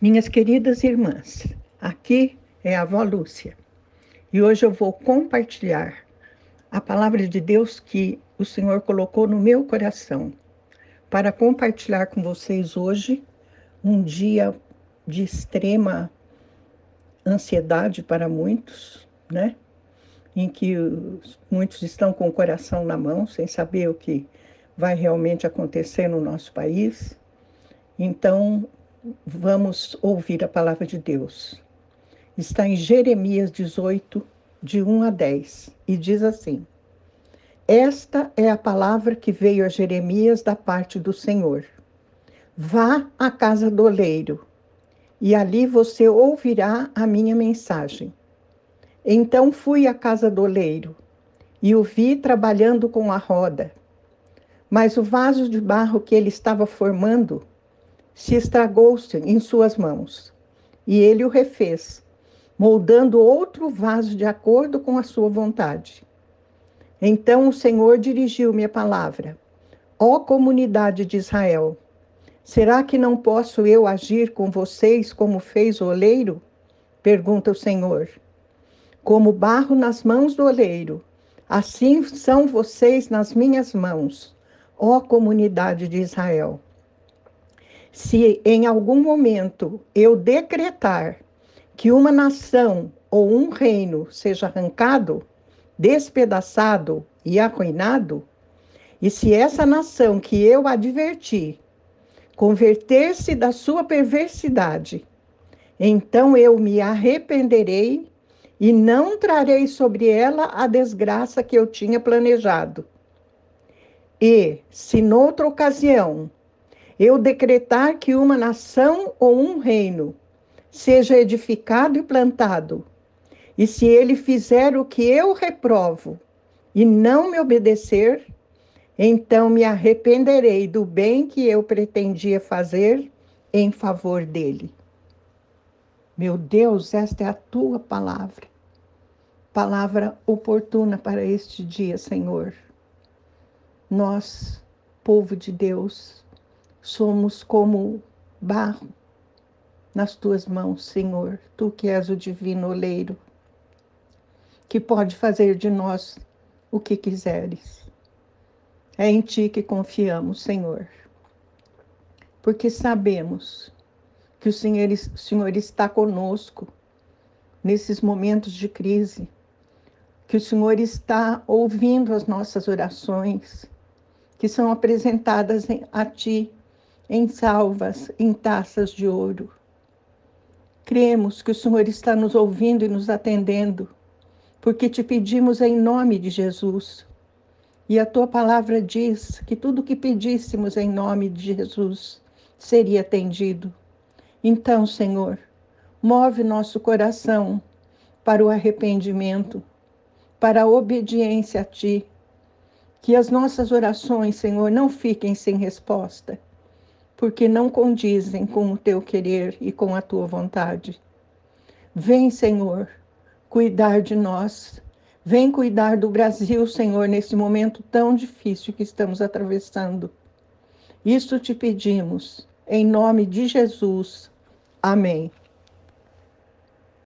Minhas queridas irmãs, aqui é a avó Lúcia e hoje eu vou compartilhar a palavra de Deus que o Senhor colocou no meu coração para compartilhar com vocês hoje um dia de extrema ansiedade para muitos, né? Em que muitos estão com o coração na mão, sem saber o que vai realmente acontecer no nosso país. Então, vamos ouvir a palavra de Deus. Está em Jeremias 18, de 1 a 10, e diz assim: Esta é a palavra que veio a Jeremias da parte do Senhor. Vá à casa do oleiro, e ali você ouvirá a minha mensagem. Então fui à casa do oleiro, e o vi trabalhando com a roda. Mas o vaso de barro que ele estava formando se estragou-se em suas mãos, e ele o refez, moldando outro vaso de acordo com a sua vontade. Então o Senhor dirigiu-me a palavra: Ó comunidade de Israel, será que não posso eu agir com vocês como fez o oleiro? Pergunta o Senhor. Como barro nas mãos do oleiro, assim são vocês nas minhas mãos, ó comunidade de Israel se em algum momento eu decretar que uma nação ou um reino seja arrancado, despedaçado e arruinado, e se essa nação que eu adverti converter-se da sua perversidade, então eu me arrependerei e não trarei sobre ela a desgraça que eu tinha planejado. E, se noutra ocasião eu decretar que uma nação ou um reino seja edificado e plantado, e se ele fizer o que eu reprovo e não me obedecer, então me arrependerei do bem que eu pretendia fazer em favor dele. Meu Deus, esta é a tua palavra, palavra oportuna para este dia, Senhor. Nós, povo de Deus, somos como barro nas tuas mãos, Senhor, tu que és o divino oleiro, que pode fazer de nós o que quiseres. É em ti que confiamos, Senhor, porque sabemos que o Senhor, o Senhor está conosco nesses momentos de crise, que o Senhor está ouvindo as nossas orações, que são apresentadas a Ti em salvas, em taças de ouro. Cremos que o Senhor está nos ouvindo e nos atendendo, porque te pedimos em nome de Jesus. E a tua palavra diz que tudo que pedíssemos em nome de Jesus seria atendido. Então, Senhor, move nosso coração para o arrependimento, para a obediência a Ti. Que as nossas orações, Senhor, não fiquem sem resposta porque não condizem com o teu querer e com a tua vontade. Vem, Senhor, cuidar de nós. Vem cuidar do Brasil, Senhor, nesse momento tão difícil que estamos atravessando. Isto te pedimos, em nome de Jesus. Amém.